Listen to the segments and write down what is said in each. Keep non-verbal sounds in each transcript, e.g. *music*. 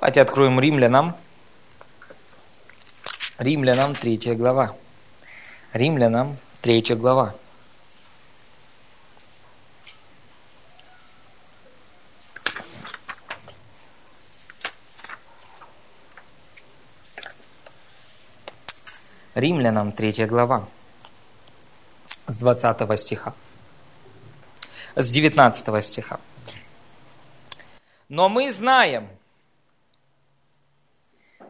Давайте откроем Римлянам. Римлянам, третья глава. Римлянам, третья глава. Римлянам, третья глава, с 20 стиха, с 19 стиха. Но мы знаем,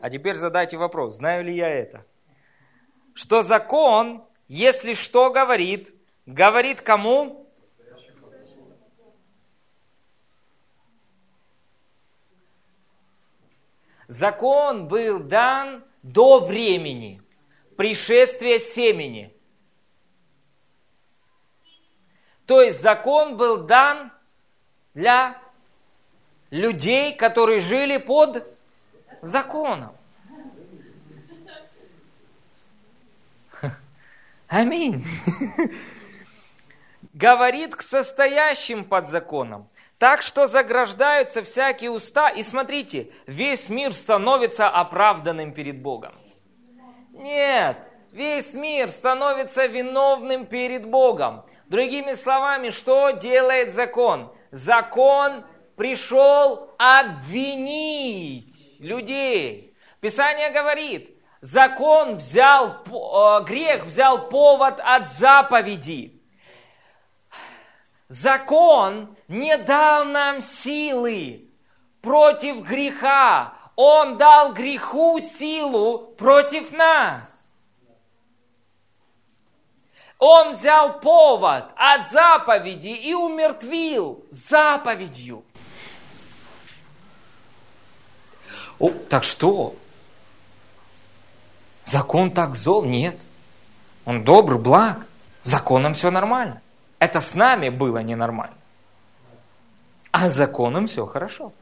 а теперь задайте вопрос, знаю ли я это? Что закон, если что говорит, говорит кому? Закон был дан до времени пришествия семени. То есть закон был дан для людей, которые жили под законом. Аминь. Говорит к состоящим под законом. Так что заграждаются всякие уста. И смотрите, весь мир становится оправданным перед Богом. Нет, весь мир становится виновным перед Богом. Другими словами, что делает закон? Закон пришел обвинить людей. Писание говорит, закон взял, э, грех взял повод от заповеди. Закон не дал нам силы против греха. Он дал греху силу против нас. Он взял повод от заповеди и умертвил заповедью. О, так что? Закон так зол? Нет. Он добр, благ. Законом все нормально. Это с нами было ненормально. А законом все хорошо.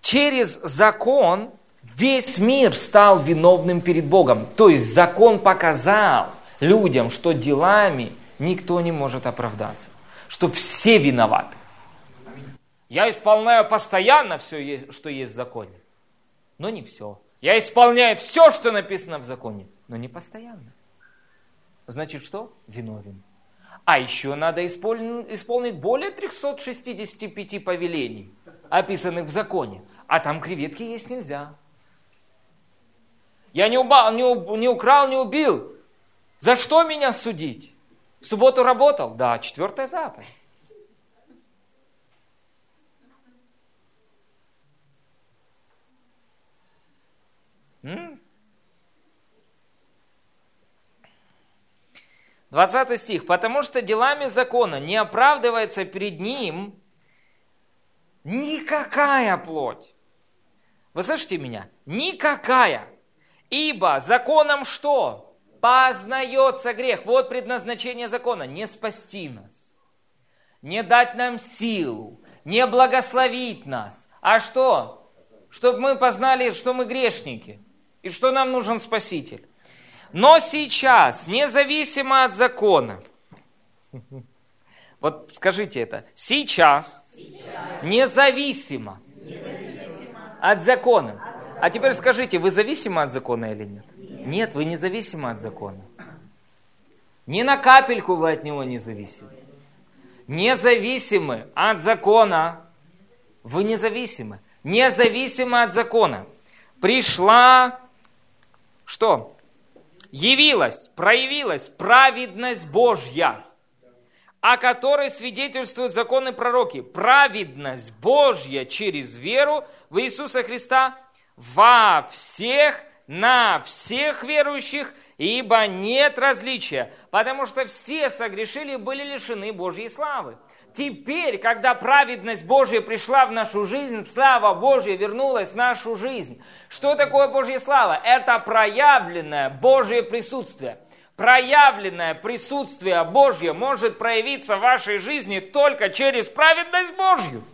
Через закон весь мир стал виновным перед Богом. То есть закон показал людям, что делами никто не может оправдаться. Что все виноваты. Я исполняю постоянно все, что есть в законе, но не все. Я исполняю все, что написано в законе, но не постоянно. Значит, что? Виновен. А еще надо исполнить более 365 повелений, описанных в законе. А там креветки есть нельзя. Я не, убал, не, не украл, не убил. За что меня судить? В субботу работал? Да, четвертая заповедь. Двадцатый стих. «Потому что делами закона не оправдывается перед ним никакая плоть». Вы слышите меня? Никакая. Ибо законом что? Познается грех. Вот предназначение закона. Не спасти нас. Не дать нам силу. Не благословить нас. А что? Чтобы мы познали, что мы грешники и что нам нужен Спаситель. Но сейчас, независимо от закона, вот скажите это, сейчас, сейчас. Независимо, независимо от закона. А теперь скажите, вы зависимы от закона или нет? Нет, вы независимы от закона. Ни на капельку вы от него не зависимы. Независимы от закона. Вы независимы. Независимы от закона. Пришла что? Явилась, проявилась праведность Божья, о которой свидетельствуют законы пророки. Праведность Божья через веру в Иисуса Христа во всех, на всех верующих, ибо нет различия, потому что все согрешили и были лишены Божьей славы. Теперь, когда праведность Божья пришла в нашу жизнь, слава Божья вернулась в нашу жизнь. Что такое Божья слава? Это проявленное Божье присутствие. Проявленное присутствие Божье может проявиться в вашей жизни только через праведность Божью.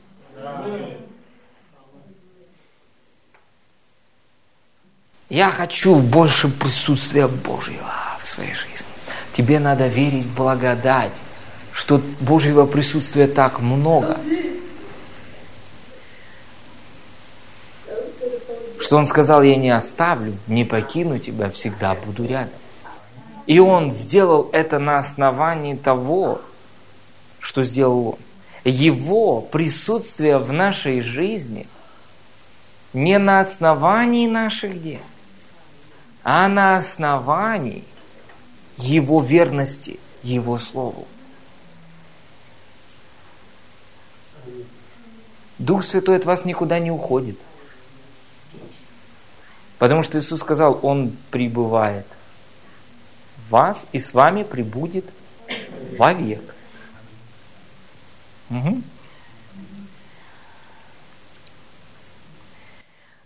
Я хочу больше присутствия Божьего в своей жизни. Тебе надо верить в благодать, что Божьего присутствия так много. Что Он сказал, я не оставлю, не покину тебя, всегда буду рядом. И Он сделал это на основании того, что сделал Он. Его присутствие в нашей жизни не на основании наших дел, а на основании – его верности Его Слову. Дух Святой от вас никуда не уходит. Потому что Иисус сказал, Он пребывает в вас и с вами пребудет вовек. Угу.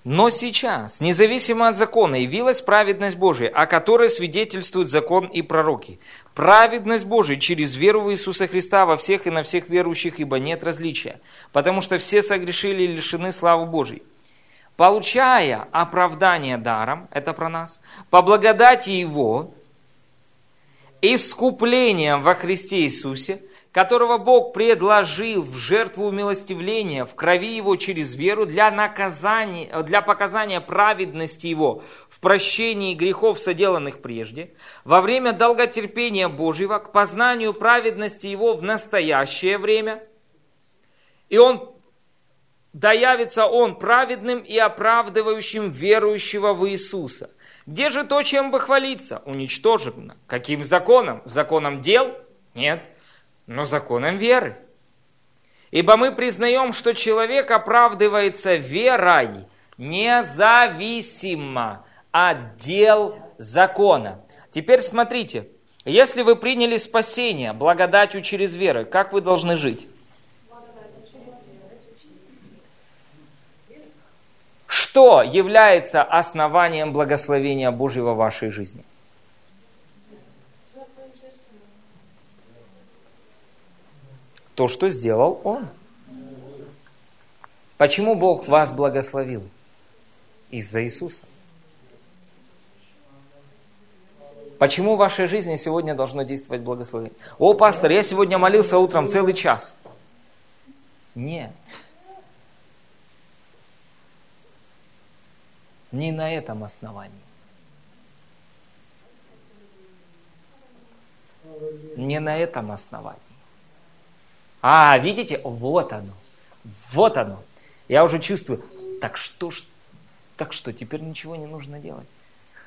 Но сейчас, независимо от закона, явилась праведность Божия, о которой свидетельствуют закон и пророки. Праведность Божия через веру в Иисуса Христа во всех и на всех верующих, ибо нет различия, потому что все согрешили и лишены славы Божией. Получая оправдание даром, это про нас, по благодати Его, искуплением во Христе Иисусе – которого Бог предложил в жертву умилостивления в крови Его через веру для, наказания, для показания праведности Его в прощении грехов, соделанных прежде, во время долготерпения Божьего к познанию праведности Его в настоящее время. И Он да явится Он праведным и оправдывающим верующего в Иисуса. Где же то, чем бы хвалиться? Уничтожено. Каким законом? Законом дел? Нет но законом веры. Ибо мы признаем, что человек оправдывается верой независимо от дел закона. Теперь смотрите, если вы приняли спасение благодатью через веру, как вы должны жить? Что является основанием благословения Божьего в вашей жизни? то, что сделал Он. Почему Бог вас благословил? Из-за Иисуса. Почему в вашей жизни сегодня должно действовать благословение? О, пастор, я сегодня молился утром целый час. Нет. Не на этом основании. Не на этом основании. А, видите, вот оно, вот оно. Я уже чувствую, так что ж, так что, теперь ничего не нужно делать.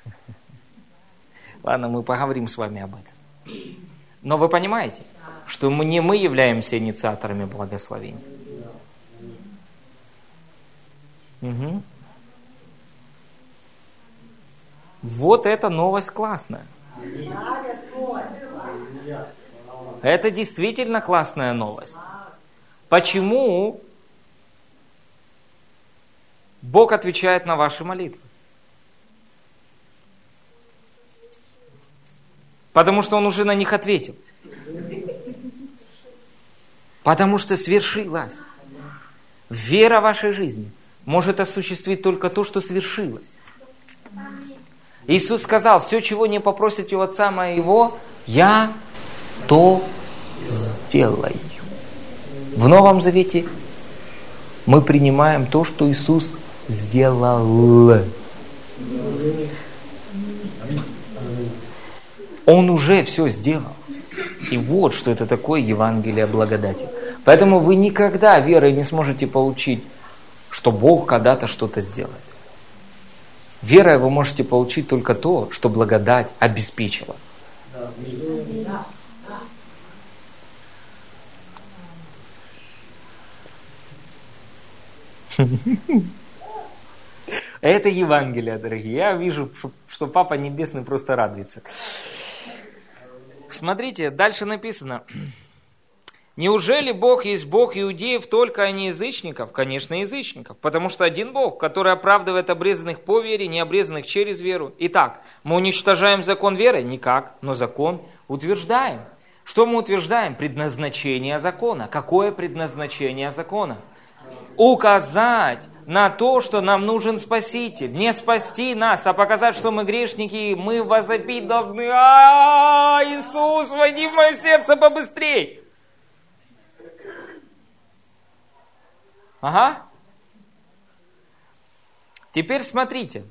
*laughs* Ладно, мы поговорим с вами об этом. Но вы понимаете, что мы, не мы являемся инициаторами благословения. Угу. Вот эта новость классная. Это действительно классная новость. Почему Бог отвечает на ваши молитвы? Потому что Он уже на них ответил. Потому что свершилось. Вера вашей жизни может осуществить только то, что свершилось. Иисус сказал, все, чего не попросите у Отца Моего, я то сделаю. В Новом Завете мы принимаем то, что Иисус сделал. Он уже все сделал. И вот что это такое Евангелие благодати. Поэтому вы никогда верой не сможете получить, что Бог когда-то что-то сделает. Верой вы можете получить только то, что благодать обеспечила. *laughs* Это Евангелие, дорогие. Я вижу, что Папа Небесный просто радуется. Смотрите, дальше написано. Неужели Бог есть Бог иудеев только, а не язычников? Конечно, язычников. Потому что один Бог, который оправдывает обрезанных по вере, не обрезанных через веру. Итак, мы уничтожаем закон веры? Никак, но закон утверждаем. Что мы утверждаем? Предназначение закона. Какое предназначение закона? указать на то, что нам нужен Спаситель. Не спасти нас, а показать, что мы грешники, мы возопить должны. А, Иисус, войди в мое сердце побыстрей. Ага. Теперь смотрите,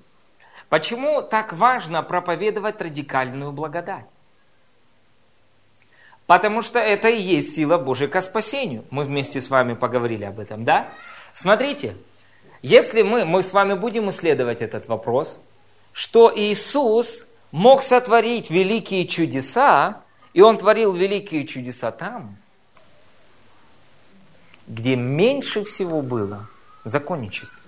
почему так важно проповедовать радикальную благодать? Потому что это и есть сила Божия к спасению. Мы вместе с вами поговорили об этом, да? Смотрите, если мы, мы с вами будем исследовать этот вопрос, что Иисус мог сотворить великие чудеса, и Он творил великие чудеса там, где меньше всего было законничества.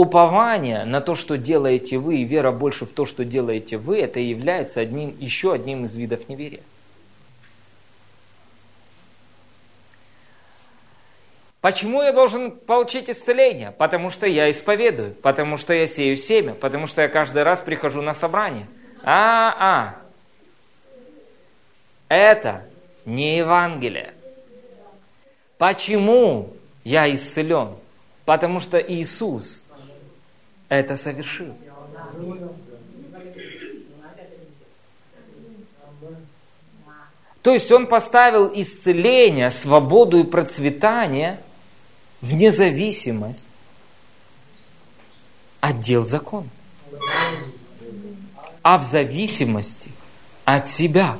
упование на то, что делаете вы, и вера больше в то, что делаете вы, это является одним, еще одним из видов неверия. Почему я должен получить исцеление? Потому что я исповедую, потому что я сею семя, потому что я каждый раз прихожу на собрание. А-а, это не Евангелие. Почему я исцелен? Потому что Иисус это совершил. То есть он поставил исцеление, свободу и процветание в независимость от дел закона, а в зависимости от себя.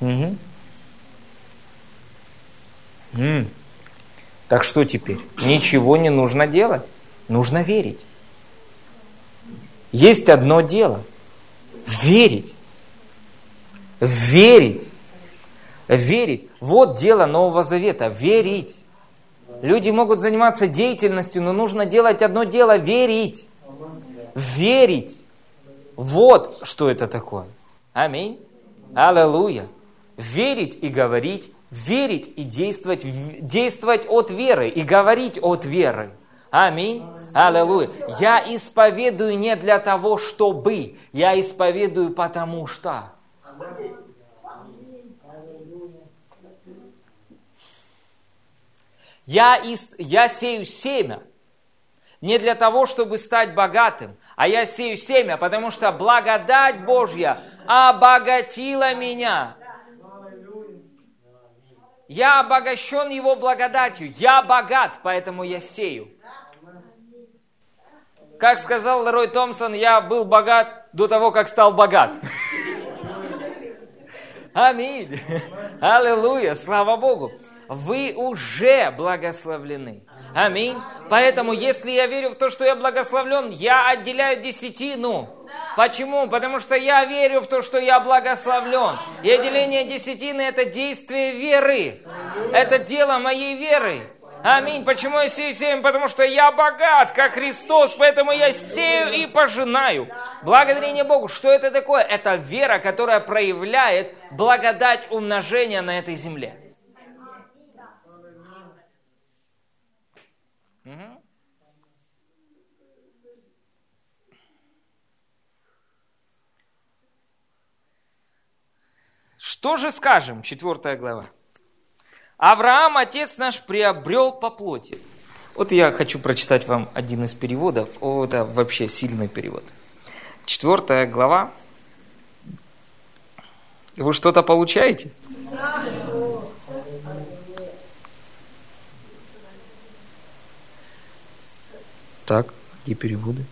Угу. М. Так что теперь? Ничего не нужно делать. Нужно верить. Есть одно дело. Верить. Верить. Верить. Вот дело Нового Завета. Верить. Люди могут заниматься деятельностью, но нужно делать одно дело – верить. Верить. Вот что это такое. Аминь. Аллилуйя. Верить и говорить, верить и действовать, действовать от веры и говорить от веры. Аминь. Аллилуйя. Я исповедую не для того, чтобы. Я исповедую потому что. Я, из, я сею семя не для того, чтобы стать богатым, а я сею семя, потому что благодать Божья обогатила меня. Я обогащен Его благодатью. Я богат, поэтому я сею. Как сказал Лерой Томпсон, я был богат до того, как стал богат. *laughs* Аминь. Аллилуйя. Слава Богу. Вы уже благословлены. Аминь. Поэтому, если я верю в то, что я благословлен, я отделяю десятину. Почему? Потому что я верю в то, что я благословлен. И отделение десятины – это действие веры. Это дело моей веры. Аминь. Почему я сею семя? Потому что я богат, как Христос, поэтому я сею и пожинаю. Благодарение Богу. Что это такое? Это вера, которая проявляет благодать умножения на этой земле. Что же скажем? Четвертая глава. Авраам, отец наш, приобрел по плоти. Вот я хочу прочитать вам один из переводов. О, это вообще сильный перевод. Четвертая глава. Вы что-то получаете? Так, где переводы?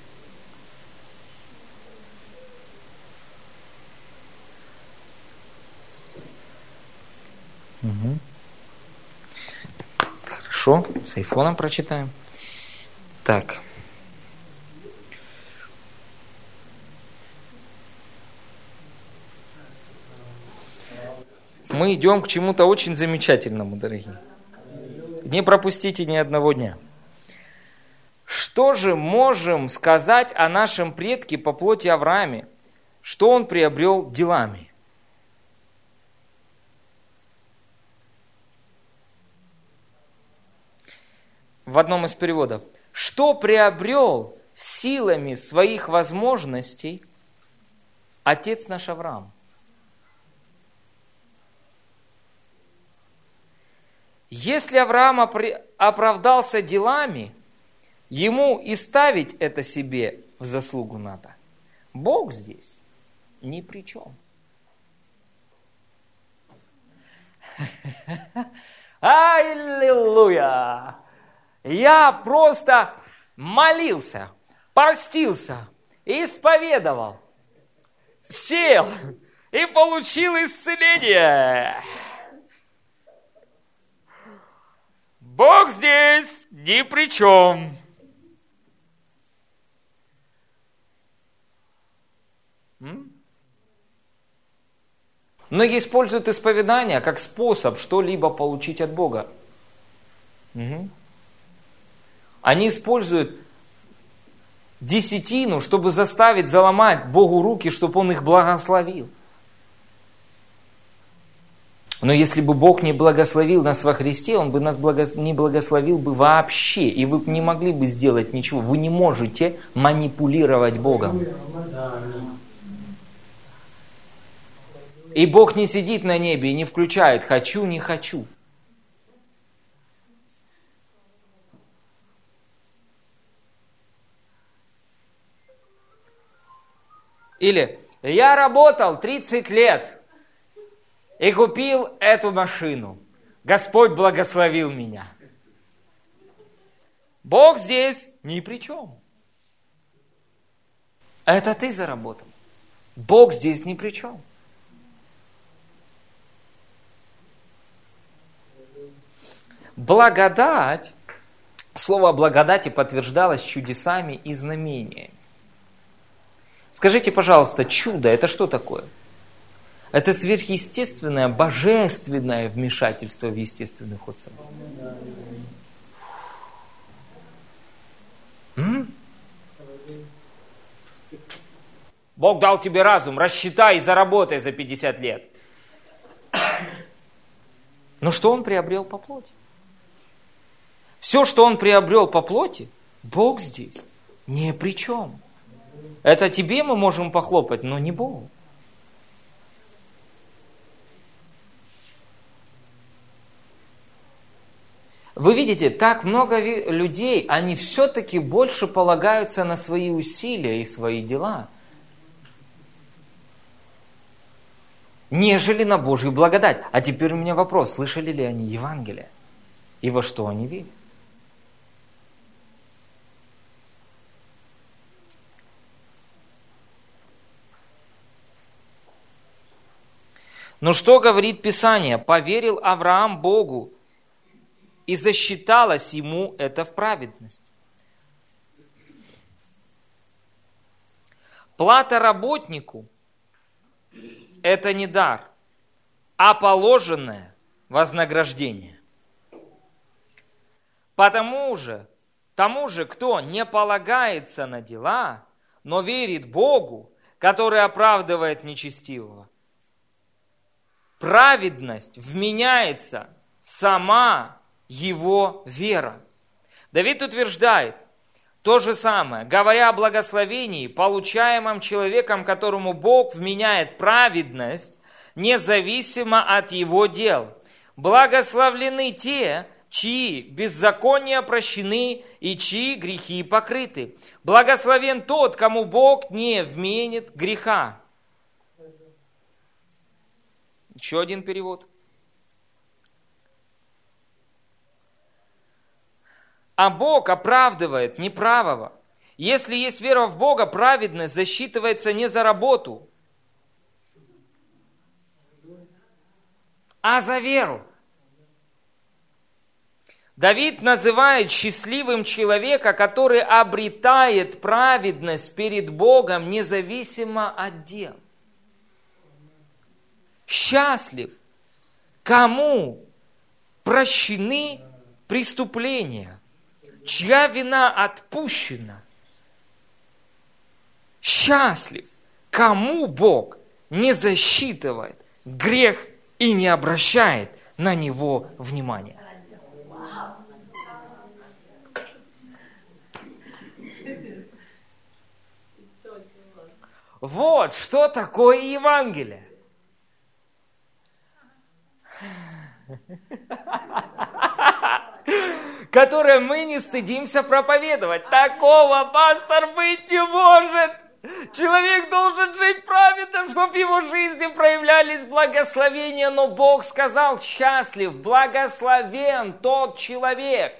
Угу. Хорошо, с айфоном прочитаем. Так. Мы идем к чему-то очень замечательному, дорогие. Не пропустите ни одного дня. Что же можем сказать о нашем предке по плоти Аврааме? Что он приобрел делами? В одном из переводов, что приобрел силами своих возможностей отец наш Авраам. Если Авраам оправдался делами, ему и ставить это себе в заслугу надо. Бог здесь ни при чем. *laughs* Аллилуйя! Я просто молился, постился, исповедовал, сел и получил исцеление. Бог здесь ни при чем. Многие используют исповедание как способ что-либо получить от Бога. Угу. Они используют десятину, чтобы заставить заломать Богу руки, чтобы Он их благословил. Но если бы Бог не благословил нас во Христе, Он бы нас не благословил бы вообще, и вы не могли бы сделать ничего. Вы не можете манипулировать Богом. И Бог не сидит на небе и не включает «хочу, не хочу». Или «я работал 30 лет и купил эту машину. Господь благословил меня». Бог здесь ни при чем. Это ты заработал. Бог здесь ни при чем. Благодать, слово благодати подтверждалось чудесами и знамениями. Скажите, пожалуйста, чудо это что такое? Это сверхъестественное, божественное вмешательство в естественный ход событий. Бог дал тебе разум, рассчитай и заработай за 50 лет. Но что он приобрел по плоти? Все, что он приобрел по плоти, Бог здесь ни при чем. Это тебе мы можем похлопать, но не Богу. Вы видите, так много людей, они все-таки больше полагаются на свои усилия и свои дела, нежели на Божью благодать. А теперь у меня вопрос, слышали ли они Евангелие? И во что они верят? Но что говорит Писание? Поверил Авраам Богу, и засчиталось ему это в праведность. Плата работнику – это не дар, а положенное вознаграждение. Потому же, тому же, кто не полагается на дела, но верит Богу, который оправдывает нечестивого, праведность вменяется сама его вера. Давид утверждает то же самое, говоря о благословении, получаемом человеком, которому Бог вменяет праведность, независимо от его дел. Благословлены те, чьи беззакония прощены и чьи грехи покрыты. Благословен тот, кому Бог не вменит греха. Еще один перевод. А Бог оправдывает неправого. Если есть вера в Бога, праведность засчитывается не за работу, а за веру. Давид называет счастливым человека, который обретает праведность перед Богом независимо от дел счастлив, кому прощены преступления, чья вина отпущена. Счастлив, кому Бог не засчитывает грех и не обращает на него внимания. Вот что такое Евангелие. *laughs* которое мы не стыдимся проповедовать. Такого пастор быть не может. Человек должен жить праведно, чтобы его жизни проявлялись благословения, но Бог сказал, счастлив, благословен тот человек,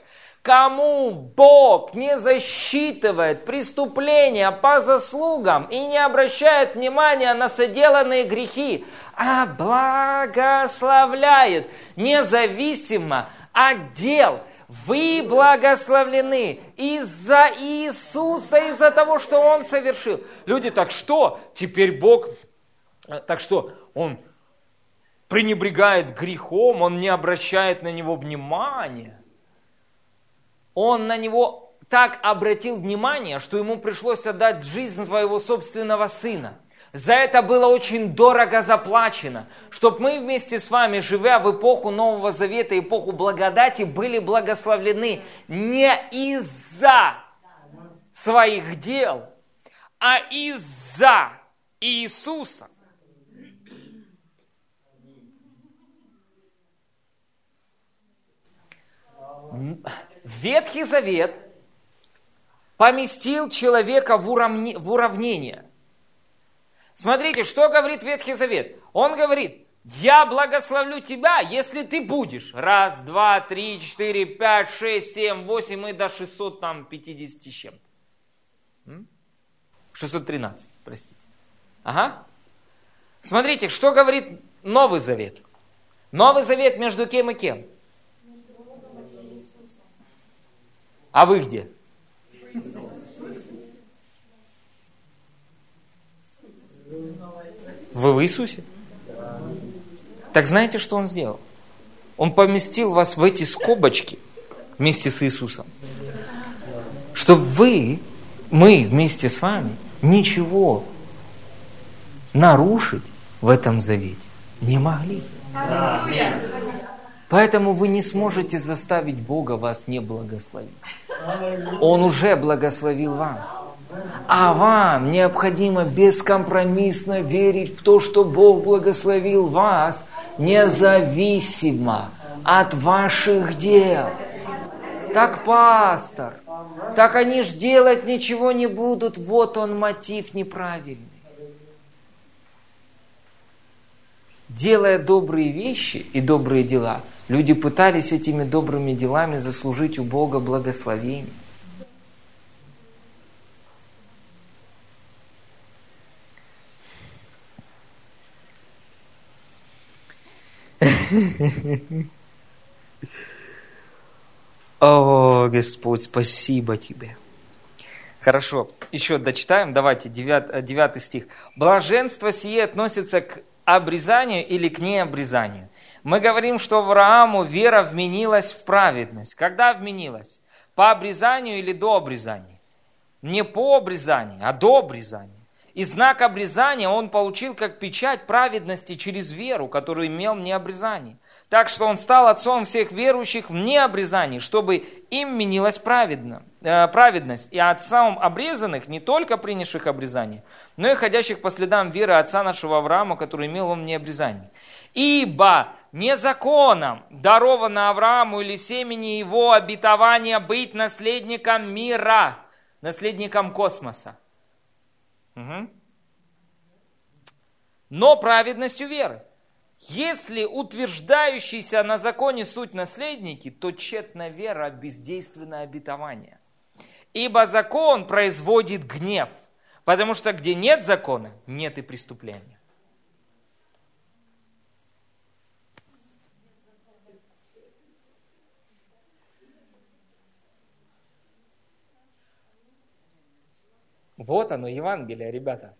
кому Бог не засчитывает преступления по заслугам и не обращает внимания на соделанные грехи, а благословляет независимо от дел. Вы благословлены из-за Иисуса, из-за того, что Он совершил. Люди, так что? Теперь Бог, так что? Он пренебрегает грехом, Он не обращает на него внимания он на него так обратил внимание, что ему пришлось отдать жизнь своего собственного сына. За это было очень дорого заплачено, чтобы мы вместе с вами, живя в эпоху Нового Завета, эпоху благодати, были благословлены не из-за своих дел, а из-за Иисуса. Ветхий Завет поместил человека в, уравне, в уравнение. Смотрите, что говорит Ветхий Завет? Он говорит, я благословлю тебя, если ты будешь. Раз, два, три, четыре, пять, шесть, семь, восемь и до 650 с чем-то. 613, простите. Ага. Смотрите, что говорит Новый Завет. Новый Завет между кем и кем? А вы где? Вы в Иисусе? Так знаете, что Он сделал? Он поместил вас в эти скобочки вместе с Иисусом. Что вы, мы вместе с вами ничего нарушить в этом завете не могли. Поэтому вы не сможете заставить Бога вас не благословить. Он уже благословил вас. А вам необходимо бескомпромиссно верить в то, что Бог благословил вас, независимо от ваших дел. Так, пастор, так они ж делать ничего не будут, вот он мотив неправильный. Делая добрые вещи и добрые дела – Люди пытались этими добрыми делами заслужить у Бога благословение. *laughs* О, Господь, спасибо Тебе. Хорошо, еще дочитаем, давайте, 9, 9 стих. Блаженство сие относится к обрезанию или к необрезанию. Мы говорим, что Аврааму вера вменилась в праведность. Когда вменилась? По обрезанию или до обрезания? Не по обрезанию, а до обрезания. И знак обрезания он получил как печать праведности через веру, которую имел в необрезании. Так что он стал отцом всех верующих в необрезании, чтобы им менилась праведно, э, праведность. И отцом обрезанных, не только принявших обрезание, но и ходящих по следам веры отца нашего Авраама, который имел он в необрезании. Ибо не законом даровано Аврааму или семени его обетования быть наследником мира, наследником космоса. Угу. Но праведностью веры. Если утверждающийся на законе суть наследники, то тщетна вера бездейственное обетование. Ибо закон производит гнев, потому что где нет закона, нет и преступления. Вот оно, Евангелие, ребята.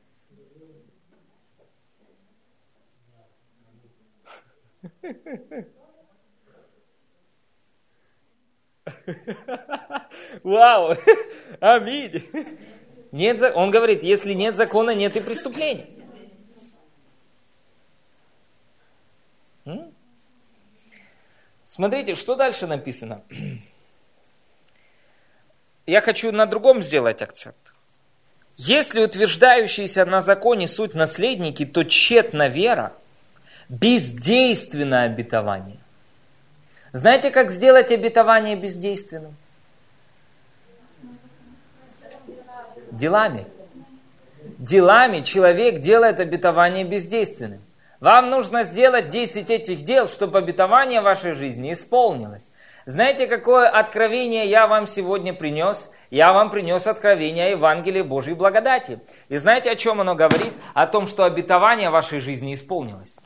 Вау! Аминь! Нет, он говорит, если нет закона, нет и преступления. Смотрите, что дальше написано. Я хочу на другом сделать акцент. Если утверждающиеся на законе суть наследники, то тщетна вера, бездейственно обетование. Знаете, как сделать обетование бездейственным? Делами. делами человек делает обетование бездейственным. Вам нужно сделать 10 этих дел, чтобы обетование вашей жизни исполнилось. Знаете, какое откровение я вам сегодня принес? Я вам принес откровение о Евангелии Божьей благодати. И знаете, о чем оно говорит? О том, что обетование вашей жизни исполнилось.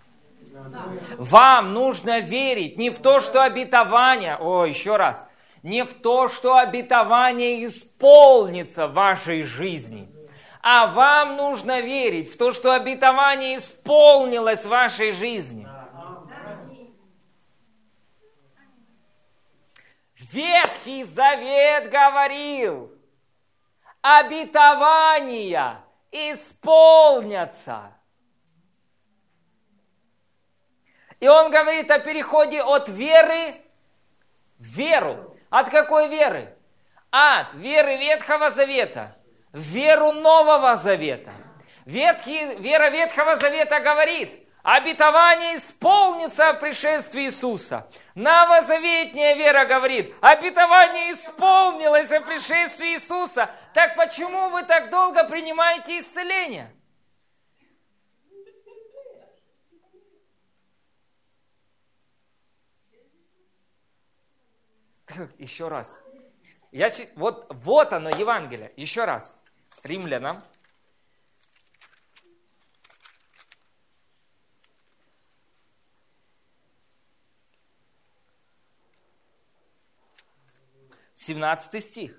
Вам нужно верить не в то, что обетование, о, еще раз, не в то, что обетование исполнится в вашей жизни – а вам нужно верить в то, что обетование исполнилось в вашей жизни. Ветхий Завет говорил, обетования исполнятся. И он говорит о переходе от веры в веру. От какой веры? От веры Ветхого Завета – веру Нового Завета. Ветхий, вера Ветхого Завета говорит, обетование исполнится о пришествии Иисуса. Новозаветняя вера говорит, обетование исполнилось о пришествии Иисуса. Так почему вы так долго принимаете исцеление? Еще раз. Я, вот, вот оно, Евангелие. Еще раз. Римлянам. Семнадцатый стих.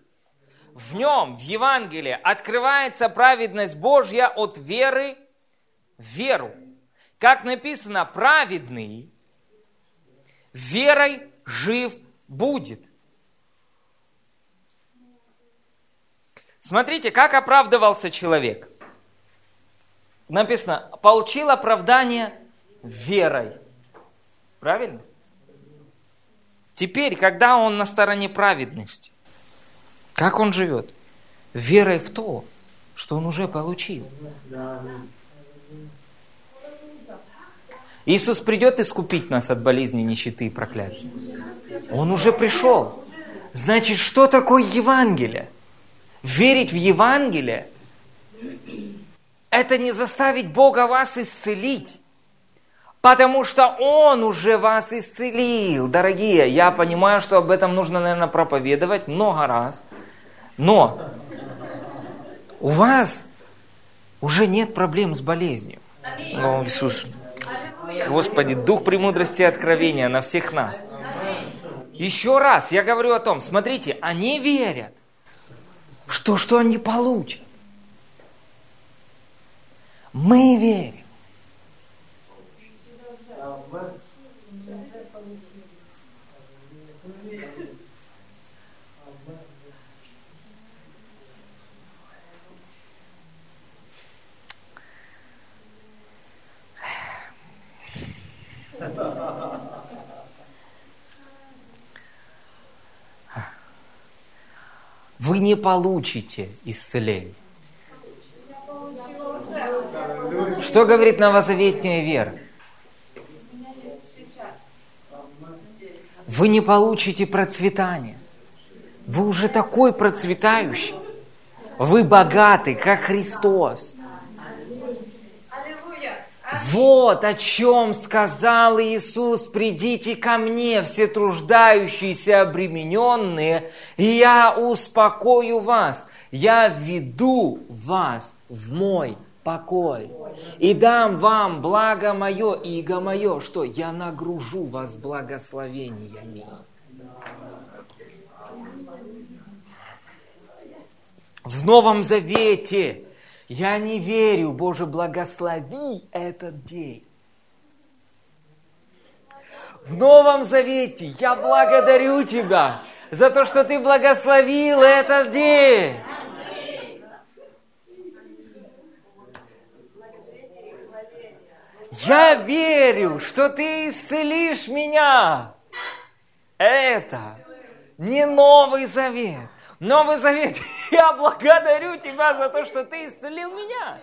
В нем, в Евангелии, открывается праведность Божья от веры в веру. Как написано, праведный верой жив будет. Смотрите, как оправдывался человек. Написано, получил оправдание верой. Правильно? Теперь, когда он на стороне праведности, как он живет? Верой в то, что он уже получил. Иисус придет искупить нас от болезни, нищеты и проклятия. Он уже пришел. Значит, что такое Евангелие? верить в Евангелие, это не заставить Бога вас исцелить. Потому что Он уже вас исцелил, дорогие. Я понимаю, что об этом нужно, наверное, проповедовать много раз. Но у вас уже нет проблем с болезнью. О, Иисус. Господи, дух премудрости и откровения на всех нас. Еще раз, я говорю о том, смотрите, они верят что, что они получат. Мы верим. Вы не получите исцеление. Что говорит новозаветная вера? Вы не получите процветание. Вы уже такой процветающий. Вы богаты, как Христос. Вот о чем сказал Иисус, придите ко мне, все труждающиеся, обремененные, и я успокою вас, я веду вас в мой покой. И дам вам благо мое, иго мое, что я нагружу вас благословениями. В Новом Завете я не верю, Боже, благослови этот день. В Новом Завете я благодарю Тебя за то, что Ты благословил этот день. Я верю, что Ты исцелишь меня. Это не Новый Завет. Новый Завет, *laughs* я благодарю Тебя за то, что Ты исцелил меня.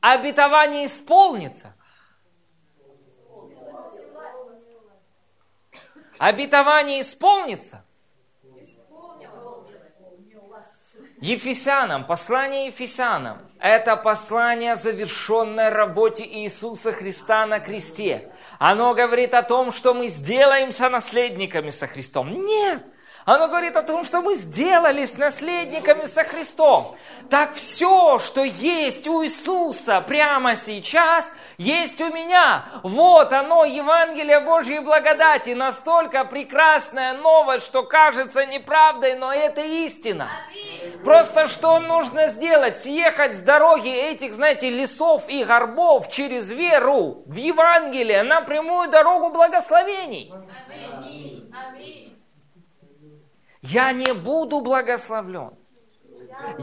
Обетование исполнится. Обетование исполнится. Ефесянам, послание Ефесянам – это послание о завершенной работе Иисуса Христа на кресте. Оно говорит о том, что мы сделаемся наследниками со Христом. Нет! Оно говорит о том, что мы сделались наследниками со Христом. Так все, что есть у Иисуса прямо сейчас, есть у меня. Вот оно, Евангелие Божьей благодати. Настолько прекрасная новость, что кажется неправдой, но это истина. Просто что нужно сделать? Съехать с дороги этих, знаете, лесов и горбов через веру в Евангелие на прямую дорогу благословений. Аминь. Я не буду благословлен.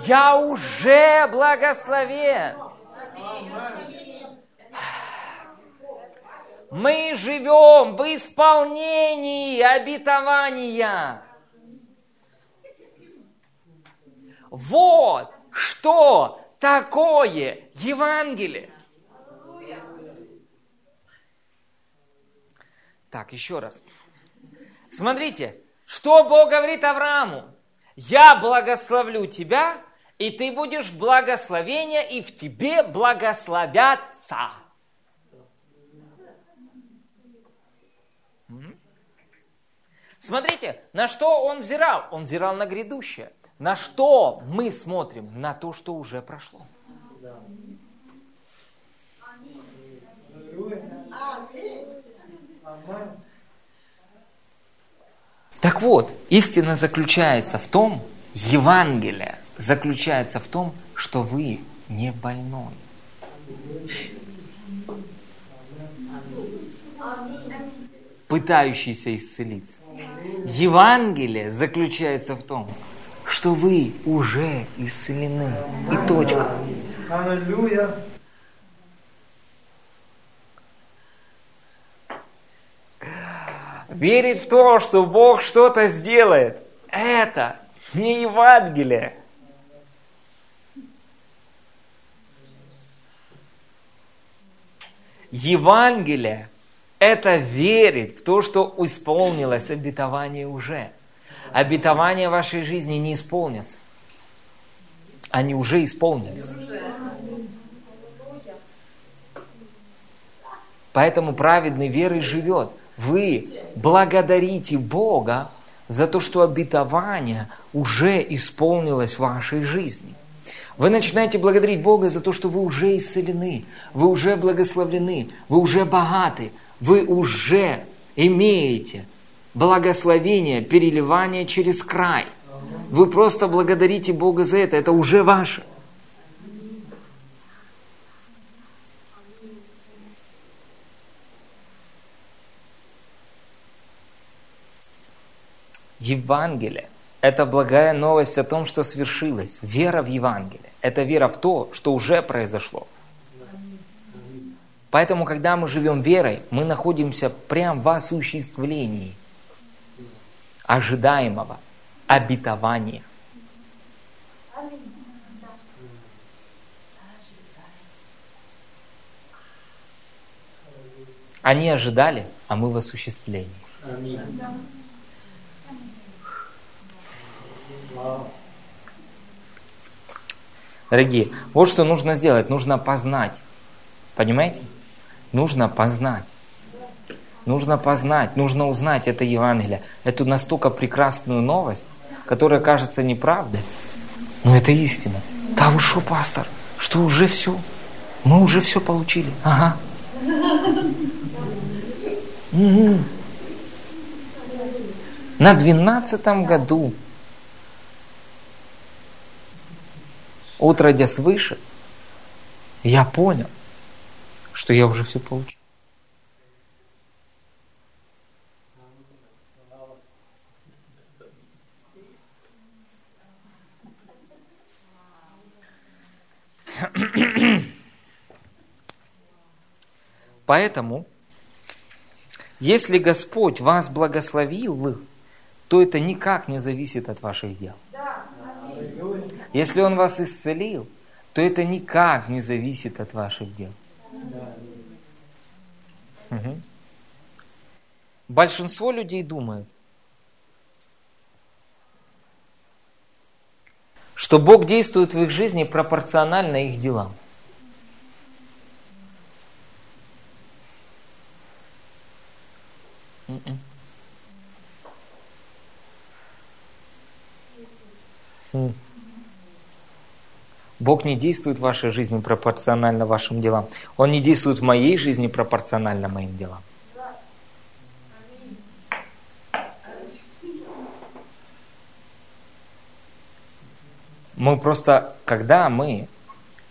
Я уже благословен. Мы живем в исполнении обетования. Вот что такое Евангелие. Так, еще раз. Смотрите, что Бог говорит Аврааму? Я благословлю тебя, и ты будешь в благословении, и в тебе благословятся. Смотрите, на что он взирал? Он взирал на грядущее. На что мы смотрим? На то, что уже прошло. Аминь. Так вот, истина заключается в том, Евангелие заключается в том, что вы не больной. Пытающийся исцелиться. Евангелие заключается в том, что вы уже исцелены. И точка. Аллилуйя. Верить в то, что Бог что-то сделает, это не Евангелие. Евангелие – это верить в то, что исполнилось обетование уже. Обетования вашей жизни не исполнятся. Они уже исполнились. Поэтому праведный верой живет – вы благодарите Бога за то, что обетование уже исполнилось в вашей жизни. Вы начинаете благодарить Бога за то, что вы уже исцелены, вы уже благословлены, вы уже богаты, вы уже имеете благословение, переливание через край. Вы просто благодарите Бога за это, это уже ваше. Евангелие – это благая новость о том, что свершилось. Вера в Евангелие – это вера в то, что уже произошло. Поэтому, когда мы живем верой, мы находимся прямо в осуществлении ожидаемого обетования. Они ожидали, а мы в осуществлении. Дорогие, вот что нужно сделать. Нужно познать. Понимаете? Нужно познать. Нужно познать, нужно узнать это Евангелие, эту настолько прекрасную новость, которая кажется неправдой, но это истина. Да вы что, пастор, что уже все? Мы уже все получили. Ага. Угу. На двенадцатом году отродя свыше, я понял, что я уже все получил. Поэтому, если Господь вас благословил, то это никак не зависит от ваших дел. Если Он вас исцелил, то это никак не зависит от ваших дел. Угу. Большинство людей думают, что Бог действует в их жизни пропорционально их делам. Бог не действует в вашей жизни пропорционально вашим делам. Он не действует в моей жизни пропорционально моим делам. Мы просто, когда мы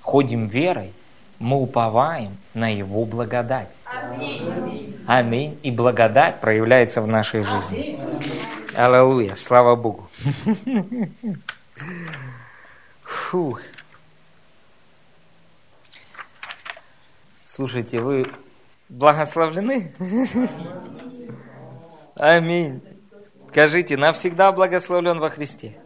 ходим верой, мы уповаем на Его благодать. Аминь. Аминь. И благодать проявляется в нашей жизни. Аллилуйя. Слава Богу. *laughs* Фух. Слушайте, вы благословлены? Аминь. Скажите, навсегда благословлен во Христе.